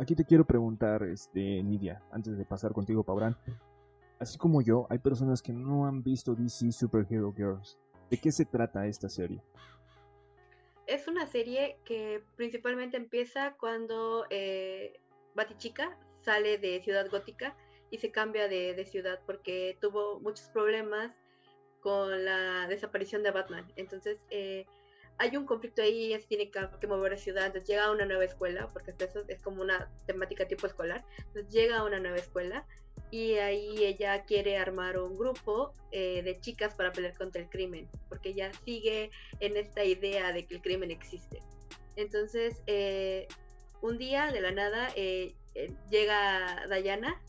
Aquí te, quiero preguntar, este, Nidia, antes de pasar contigo, Pabrán. Así como yo, hay personas que no han visto DC Superhero Girls. ¿De qué se trata esta serie? Es una serie que principalmente empieza cuando eh, Batichica sale de Ciudad Gótica y se cambia de, ciudad porque tuvo muchos problemas con la desaparición de Batman. Entonces, eh, hay un conflicto ahí, es tiene que mover de ciudad, entonces llega a una nueva escuela, porque eso es como una temática tipo escolar, entonces llega a una nueva escuela y ahí ella quiere armar un grupo eh, de chicas para pelear contra el crimen, porque ella sigue en esta idea de que el crimen existe. Entonces, eh, un día de la nada eh, llega Dayana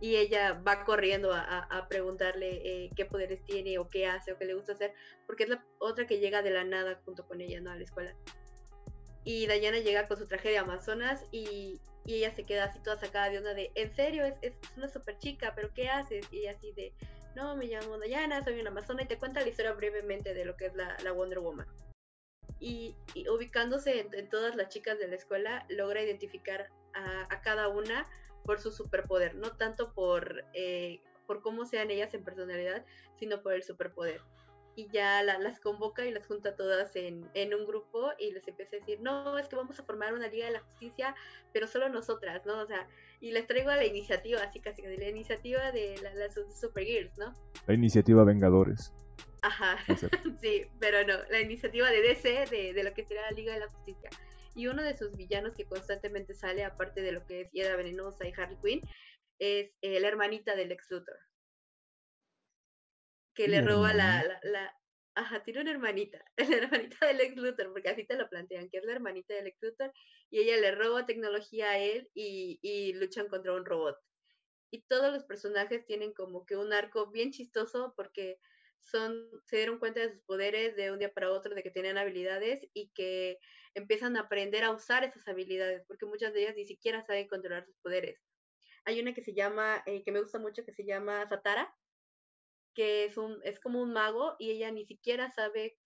y ella va corriendo a, preguntarle eh, qué poderes tiene o qué hace o qué le gusta hacer, porque es la otra que llega de la nada junto con ella, ¿no? A la escuela. Y Dayana llega con su traje de Amazonas y, ella se queda así toda sacada de onda de, en serio, es, es una super chica, pero ¿qué haces? Y así de, no, me llamo Dayana, soy una Amazona y te cuenta la historia brevemente de lo que es la, Wonder Woman. Y, ubicándose en, todas las chicas de la escuela, logra identificar a cada una por su superpoder, no tanto por, eh, por cómo sean ellas en personalidad, sino por el superpoder. Y ya las convoca y las junta todas en, en, un grupo y les empieza a decir, no, es que vamos a formar una Liga de la Justicia, pero solo nosotras, ¿no? O sea, y les traigo a la iniciativa, así casi, la iniciativa de las Supergirls, ¿no? La iniciativa Vengadores. Ajá, sí, pero no, la iniciativa de DC, de, de lo que será la Liga de la Justicia y uno de sus villanos que constantemente sale, aparte de lo que es Hiedra Venenosa y Harley Quinn, es eh, la hermanita del Lex Luthor. Que le roba la, la, Ajá, tiene una hermanita, la hermanita del Lex Luthor, porque así te lo plantean, que es la hermanita del Lex Luthor, y ella le roba tecnología a él y, y luchan contra un robot. Y todos los personajes tienen como que un arco bien chistoso porque son, se dieron cuenta de sus poderes de un día para otro, de que tenían habilidades y que empiezan a aprender a usar esas habilidades, porque muchas de ellas ni siquiera saben controlar sus poderes. Hay una que se llama, eh, que me gusta mucho, que se llama Satara, que es, un, es como un mago y ella ni siquiera sabe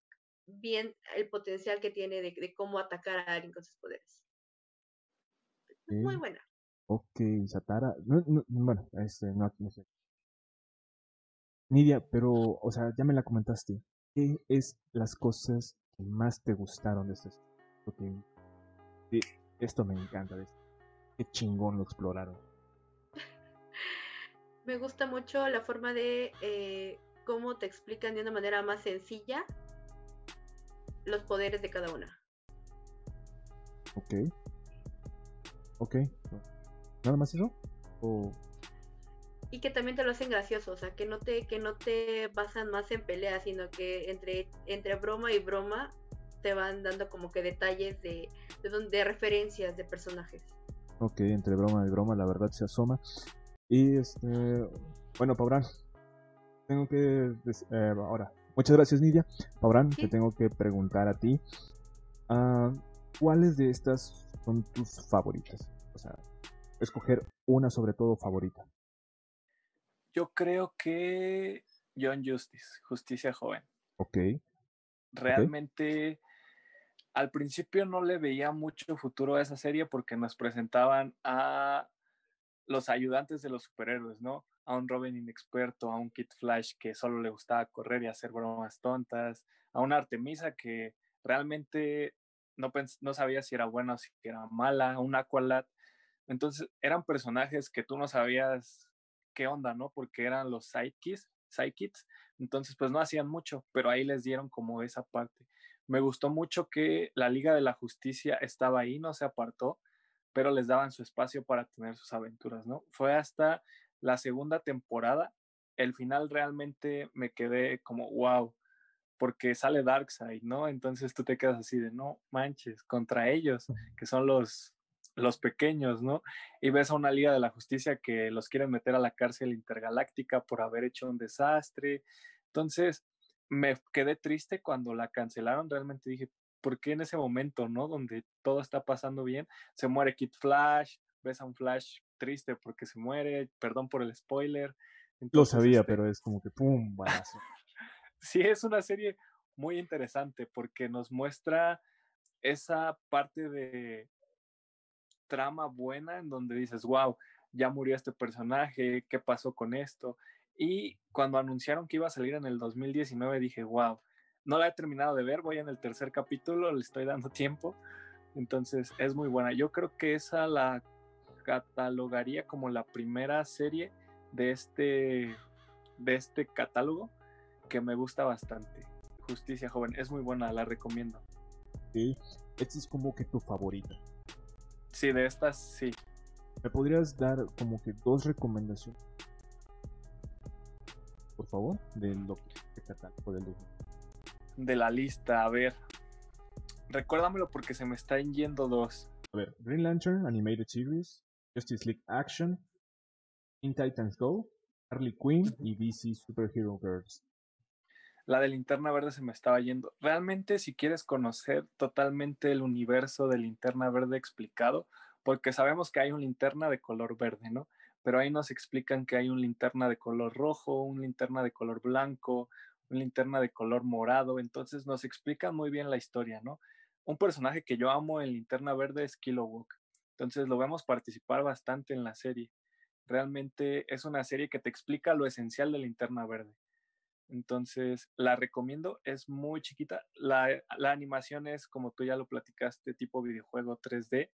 bien el potencial que tiene de, cómo atacar a alguien con sus poderes. Muy buena. Ok, Satara. bueno, este, no, no sé. Nidia, pero, o sea, ya me la comentaste. ¿Qué es las cosas que más te gustaron de este Porque esto me encanta. Qué chingón lo exploraron. Me gusta mucho la forma de eh, cómo te explican de una manera más sencilla los poderes de cada una. Ok. Ok. ¿Nada más eso? ¿O y que también te lo hacen gracioso, o sea, que no te, que no te basan más en peleas, sino que entre, entre broma y broma te van dando como que detalles de, de, referencias de personajes. Ok, entre broma y broma la verdad se asoma. Y este, bueno, Pabrán, tengo que, eh, ahora, muchas gracias Nidia. Pabrán, te tengo que preguntar a ti, uh, ¿cuáles de estas son tus favoritas? O sea, escoger una sobre todo favorita. Yo creo que John Justice, Justicia Joven. Ok. Realmente, al principio no le veía mucho futuro a esa serie porque nos presentaban a los ayudantes de los superhéroes, ¿no? A un Robin inexperto, a un Kid Flash que solo le gustaba correr y hacer bromas tontas, a una Artemisa que realmente no, no sabía si era buena o si era mala, a un Aqualad. Entonces eran personajes que tú no sabías qué onda, ¿no? Porque eran los sidekicks, sidekicks. Entonces, pues no hacían mucho, pero ahí les dieron como esa parte. Me gustó mucho que la Liga de la Justicia estaba ahí, no se apartó, pero les daban su espacio para tener sus aventuras, ¿no? Fue hasta la segunda temporada, el final realmente me quedé como, wow, porque sale Darkseid, ¿no? Entonces tú te quedas así de, no manches, contra ellos, que son los, los pequeños, ¿no? Y ves a una Liga de la Justicia que los quieren meter a la cárcel intergaláctica por haber hecho un desastre. Entonces, me quedé triste cuando la cancelaron, realmente dije, ¿por qué en ese momento, ¿no? Donde todo está pasando bien, se muere Kid Flash, ves a un Flash triste porque se muere, perdón por el spoiler. Lo sabía, este pero es como que ¡pum! balazo. sí, es una serie muy interesante porque nos muestra esa parte de trama buena en donde dices, wow, ya murió este personaje, ¿qué pasó con esto? Y cuando anunciaron que iba a salir en el 2019 dije, wow, no la he terminado de ver, voy en el tercer capítulo, le estoy dando tiempo, entonces es muy buena. Yo creo que esa la catalogaría como la primera serie de este, de este catálogo que me gusta bastante. Justicia Joven, es muy buena, la recomiendo. Sí, esta es como que tu favorita. Sí, de estas sí. ¿Me podrías dar como que dos recomendaciones? Por favor, de lo que catálogo del De la lista, a ver. Recuérdamelo porque se me están yendo dos. A ver, Green Lantern Animated Series, Justice League Action, In Titans Go, Harley Quinn y DC Superhero Girls. La de Linterna Verde se me estaba yendo. Realmente, si quieres conocer totalmente el universo de Linterna Verde explicado, porque sabemos que hay un linterna de color verde, ¿no? Pero ahí nos explican que hay un linterna de color rojo, un linterna de color blanco, linterna de color morado. Entonces nos explican muy bien la historia, ¿no? Un personaje que yo amo en Linterna Verde es Kilowog. Entonces lo vemos participar bastante en la serie. Realmente es una serie que te explica lo esencial de Linterna Verde. Entonces la recomiendo, es muy chiquita. La, animación es, como tú ya lo platicaste, tipo videojuego 3D.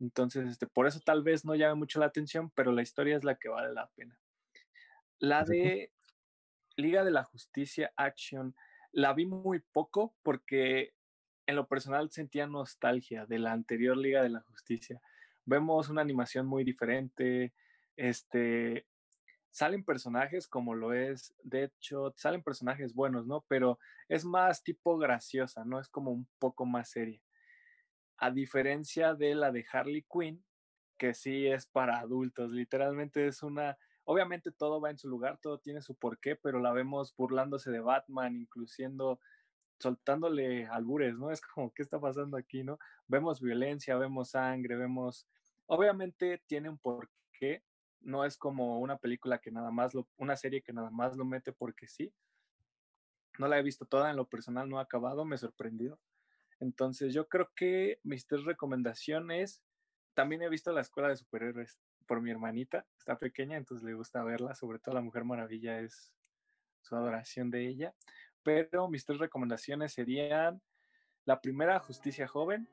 Entonces, este, por eso tal vez no llame mucho la atención, pero la historia es la que vale la pena. La de Liga de la Justicia Action, la vi muy poco porque en lo personal sentía nostalgia de la anterior Liga de la Justicia. Vemos una animación muy diferente, este, salen personajes como lo es Deadshot, salen personajes buenos, ¿no? Pero es más tipo graciosa, ¿no? Es como un poco más seria. A diferencia de la de Harley Quinn, que sí es para adultos, literalmente es una, obviamente todo va en su lugar, todo tiene su porqué, pero la vemos burlándose de Batman, incluyendo soltándole albures, ¿no? Es como, ¿qué está pasando aquí, no? Vemos violencia, vemos sangre, vemos... Obviamente tiene un porqué, no es como una película que nada más, lo, una serie que nada más lo mete porque sí. No la he visto toda, en lo personal no ha acabado, me sorprendió. Entonces yo creo que mis tres recomendaciones, también he visto la escuela de superhéroes por mi hermanita, está pequeña, entonces le gusta verla, sobre todo la Mujer Maravilla es su adoración de ella pero mis tres recomendaciones serían la primera, Justicia Joven,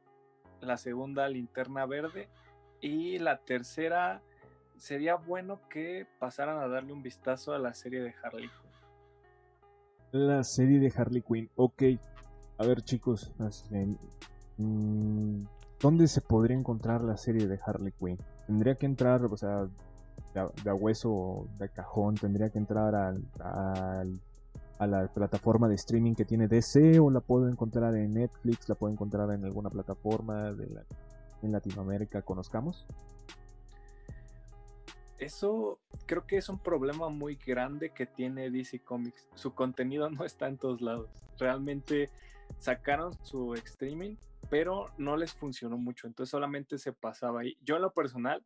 la segunda, Linterna Verde, y la tercera, sería bueno que pasaran a darle un vistazo a la serie de Harley Quinn. La serie de Harley Quinn, ok. A ver chicos, mm, ¿dónde se podría encontrar la serie de Harley Quinn? Tendría que entrar, o sea, de, a hueso, de cajón, tendría que entrar al a la plataforma de streaming que tiene DC o la puedo encontrar en Netflix, la puedo encontrar en alguna plataforma de en Latinoamérica conozcamos? Eso creo que es un problema muy grande que tiene DC Comics. Su contenido no está en todos lados. Realmente sacaron su streaming, pero no les funcionó mucho. Entonces solamente se pasaba ahí. Yo en lo personal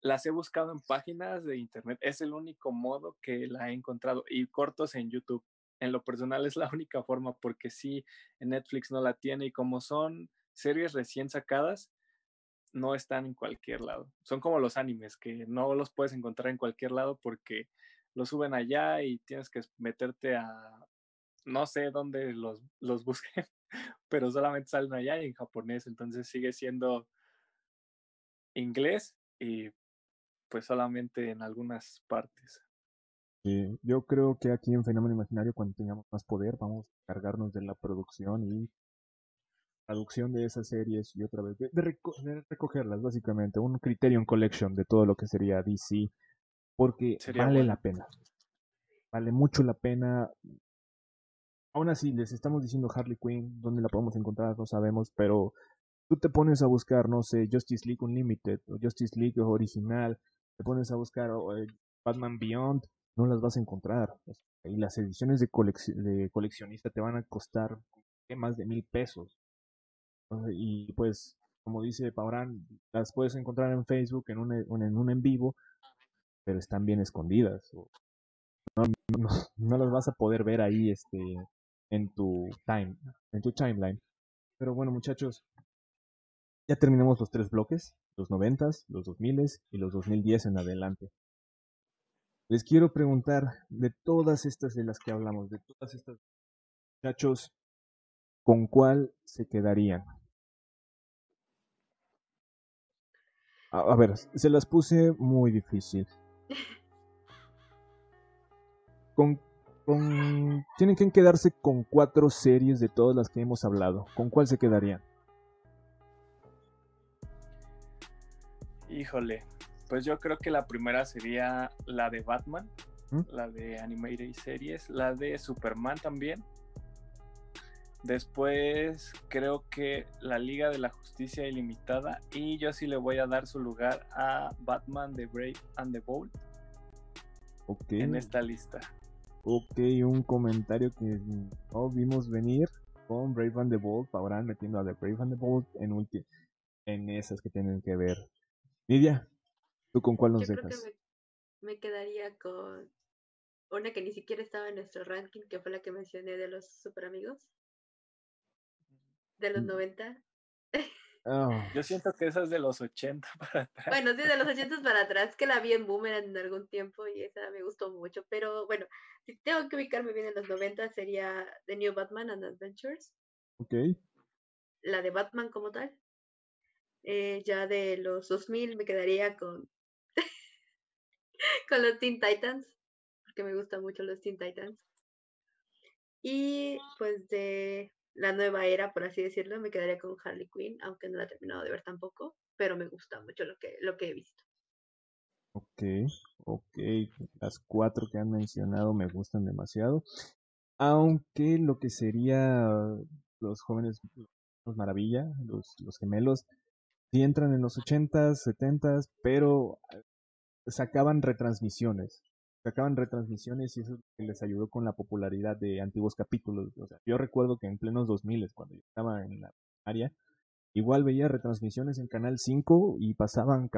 las he buscado en páginas de internet. Es el único modo que la he encontrado. Y cortos en YouTube. En lo personal es la única forma porque sí, en Netflix no la tiene. Y como son series recién sacadas, no están en cualquier lado. Son como los animes, que no los puedes encontrar en cualquier lado porque los suben allá y tienes que meterte a, no sé dónde los, los busquen, pero solamente salen allá en japonés, entonces sigue siendo inglés y pues solamente en algunas partes. yo creo que aquí en Fenómeno Imaginario, cuando tengamos más poder, vamos a cargarnos de la producción y traducción de esas series y otra vez de, recogerlas, básicamente, un Criterion Collection de todo lo que sería DC, porque vale la pena. Vale mucho la pena. Aún así, les estamos diciendo Harley Quinn, dónde la podemos encontrar, no sabemos, pero tú te pones a buscar, no sé, Justice League Unlimited o Justice League original, te pones a buscar eh, Batman Beyond, no las vas a encontrar. Y las ediciones de, de coleccionista te van a costar más de mil pesos. Y pues, como dice Paurán, las puedes encontrar en Facebook en un, en un en vivo, pero están bien escondidas. No, no, las vas a poder ver ahí este, en tu time, en tu timeline. Pero bueno, muchachos, ya terminamos los tres bloques, los noventas, los dos miles y los 2010 en adelante. Les quiero preguntar de todas estas de las que hablamos, de todas estas muchachos, ¿con cuál se quedarían? A, ver, se las puse muy difícil. Con, con, tienen que quedarse con cuatro series de todas las que hemos hablado. ¿Con cuál se quedarían? Híjole, pues yo creo que la primera sería la de Batman, ¿Mm? la de Animated Series, la de Superman también, Después creo que la Liga de la Justicia Ilimitada y yo sí le voy a dar su lugar a Batman The Brave and the Bold en esta lista. Ok, un comentario que no vimos venir con Brave and the Bold, ahora metiendo a The Brave and the Bold en, en esas que tienen que ver. Lidia, ¿tú con cuál nos dejas? me, quedaría con una que ni siquiera estaba en nuestro ranking, que fue la que mencioné de los super amigos de los 90. Ah. Yo siento que esa es de los 80 para atrás. Bueno, sí, de los 80 para atrás, que la vi en Boomerang en algún tiempo y esa me gustó mucho. Pero bueno, si tengo que ubicarme bien en los 90 sería The New Batman and Adventures. Ok. La de Batman como tal. Eh, ya de los 2000 me quedaría con, con los Teen Titans, porque me gustan mucho los Teen Titans. Y pues de la nueva era, por así decirlo, me quedaría con Harley Quinn, aunque no la he terminado de ver tampoco, pero me gusta mucho lo que, lo que he visto. Ok, ok, las cuatro que han mencionado me gustan demasiado, aunque lo que sería los jóvenes, los maravilla, los, los gemelos, sí entran en los 80s, 70s, pero sacaban retransmisiones sacaban retransmisiones y eso les ayudó con la popularidad de antiguos capítulos. O sea, yo recuerdo que en plenos 2000, cuando yo estaba en la área, igual veía retransmisiones en Canal 5 y pasaban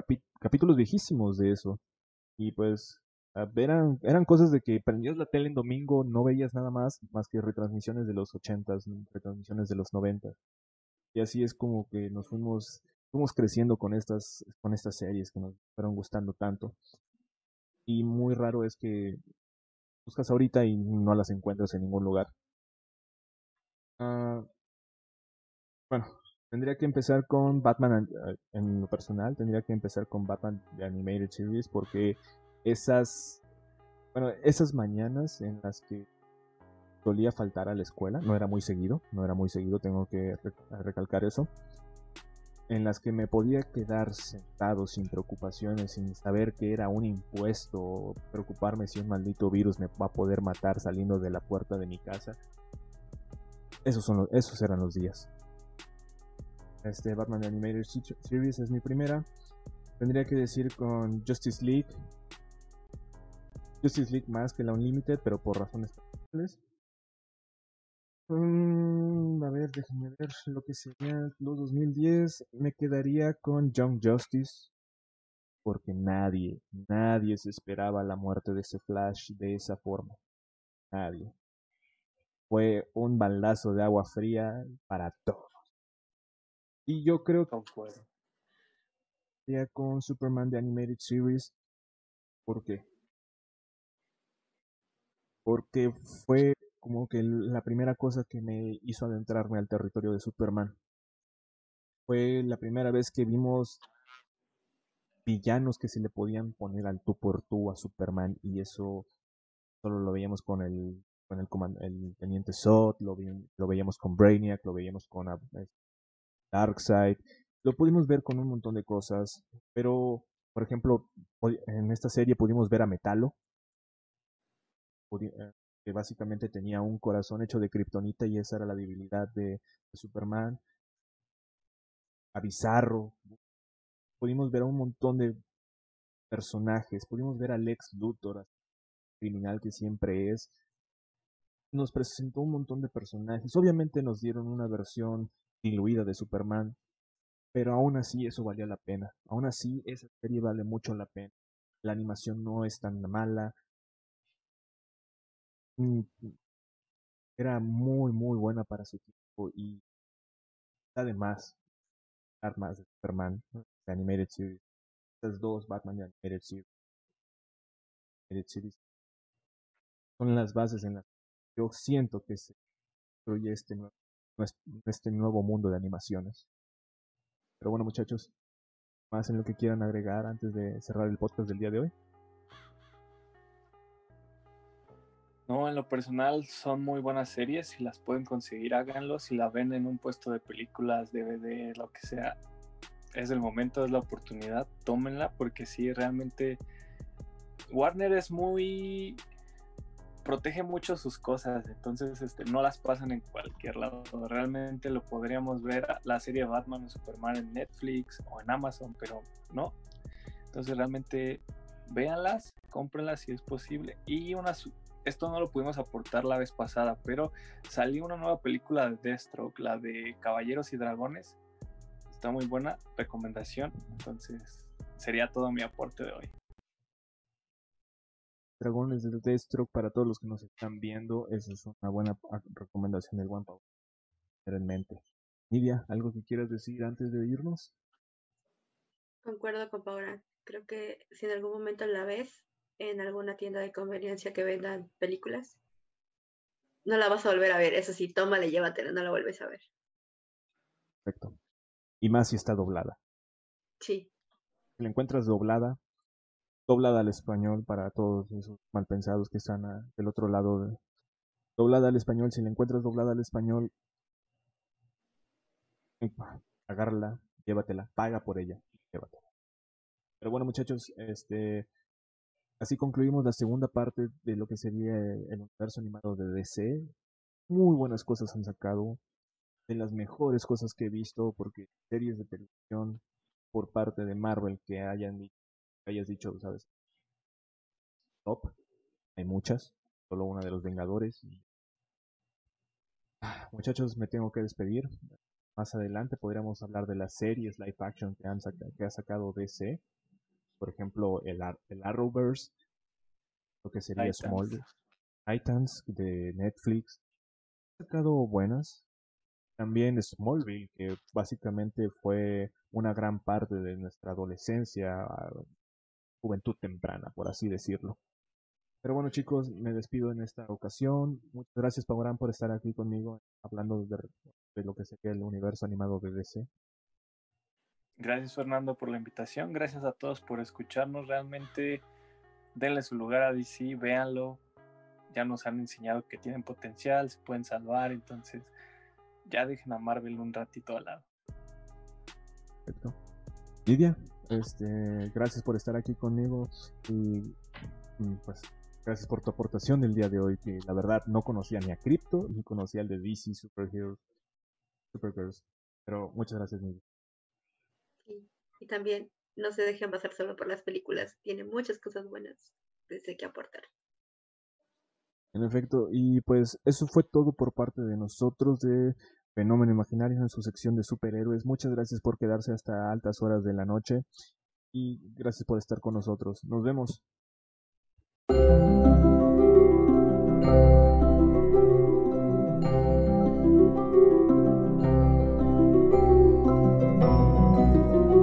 capítulos viejísimos de eso. Y pues eran, eran cosas de que prendías la tele en domingo, no veías nada más más que retransmisiones de los 80, retransmisiones de los 90. Y así es como que nos fuimos, fuimos creciendo con estas, con estas series que nos fueron gustando tanto y muy raro es que buscas ahorita y no las encuentras en ningún lugar. Ah, bueno, tendría que empezar con Batman eh, en lo personal, tendría que empezar con Batman de Animated Series porque esas, bueno, esas mañanas en las que solía faltar a la escuela, no era muy seguido, no era muy seguido, tengo que recalcar eso en las que me podía quedar sentado sin preocupaciones, sin saber que era un impuesto, preocuparme si un maldito virus me va a poder matar saliendo de la puerta de mi casa. Esos, son esos eran los días. Este Batman Animated Series es mi primera. Tendría que decir con Justice League. Justice League más que la Unlimited, pero por razones personales. Mm, a ver, déjenme ver lo que sería los 2010. Me quedaría con Young Justice. porque nadie, nadie se esperaba la muerte de ese Flash de esa forma. Nadie. Fue un balazo de agua fría para todos. Y yo creo que ya con Superman de Animated Series. ¿Por qué? Porque fue como que la primera cosa que me hizo adentrarme al territorio de Superman. Fue la primera vez que vimos villanos que se le podían poner al tú por tú a Superman y eso solo lo veíamos con el con el, el teniente Zod, lo, lo veíamos con Brainiac, lo veíamos con ah, Darkseid, lo pudimos ver con un montón de cosas, pero por ejemplo en esta serie pudimos ver a Metalo, eh, que básicamente tenía un corazón hecho de kriptonita y esa era la debilidad de, Superman, a Bizarro, pudimos ver a un montón de personajes, pudimos ver a Lex Luthor, criminal que siempre es. Nos presentó un montón de personajes. Obviamente nos dieron una versión diluida de Superman, pero aún así eso valía la pena. Aún así esa serie vale mucho la pena. La animación no es tan mala. Mm, era muy, muy buena para su tiempo y además más de Superman de Animated Series. Estas dos Batman de Animated Series. Son las bases en las que yo siento que se construye este este nuevo mundo de animaciones. Pero bueno muchachos, más en lo que quieran agregar antes de cerrar el podcast del día de hoy. No, en lo personal son muy buenas series. Si las pueden conseguir, háganlo. Si la ven en un puesto de películas, DVD, lo que sea, es el momento, es la oportunidad. Tómenla porque sí, realmente Warner es muy protege mucho sus cosas, entonces este, no las pasan en cualquier lado. Realmente lo podríamos ver la serie Batman o Superman en Netflix o en Amazon, pero no. Entonces realmente véanlas, cómprenlas si es posible. Y una esto no lo pudimos aportar la vez pasada, pero salió una nueva película de Deathstroke, la de Caballeros y Dragones. Está muy buena, recomendación. Entonces, sería todo mi aporte de hoy. Dragones de Deathstroke para todos los que nos están viendo, esa es una buena recomendación del One Power. Tener en mente. Nidia, ¿algo que quieras decir antes de irnos? Concuerdo con Paula. Creo que si en algún momento la ves, en alguna tienda de conveniencia que vendan películas, no la vas a volver a ver. Eso sí, tómale, llévatela, no la vuelves a ver. Perfecto. Y más si está doblada. Sí. Si la encuentras doblada, doblada al español para todos esos malpensados que están del otro lado. doblada al español, si la encuentras doblada al español, agárrala, llévatela, paga por ella, llévatela. Pero bueno, muchachos, este Así concluimos la segunda parte de lo que sería el universo animado de DC. Muy buenas cosas han sacado. De las mejores cosas que he visto, porque series de televisión por parte de Marvel que hayan dicho, hayas dicho, ¿sabes? Top. Hay muchas. Solo una de los Vengadores. Ah, muchachos, me tengo que despedir. Más adelante podríamos hablar de las series live action que, han que ha sacado DC por ejemplo, el, el Arrowverse, lo que sería Smallville, Titans de Netflix, ha sacado buenas. También Smallville, que básicamente fue una gran parte de nuestra adolescencia, juventud temprana, por así decirlo. Pero bueno chicos, me despido en esta ocasión. Muchas gracias Paurán por estar aquí conmigo hablando de, de, lo que sería el universo animado de DC. Gracias Fernando por la invitación, gracias a todos por escucharnos, realmente denle su lugar a DC, véanlo, ya nos han enseñado que tienen potencial, se pueden salvar, entonces ya dejen a Marvel un ratito al lado. Perfecto. Lidia, este, gracias por estar aquí conmigo y, pues gracias por tu aportación del día de hoy, que la verdad no conocía ni a Crypto ni conocía al de DC Superheroes, Supergirls, pero muchas gracias Nidia. Y también no se dejen pasar solo por las películas, tiene muchas cosas buenas desde que aportar. En efecto, y pues eso fue todo por parte de nosotros de Fenómeno Imaginario en su sección de superhéroes. Muchas gracias por quedarse hasta altas horas de la noche y gracias por estar con nosotros. Nos vemos.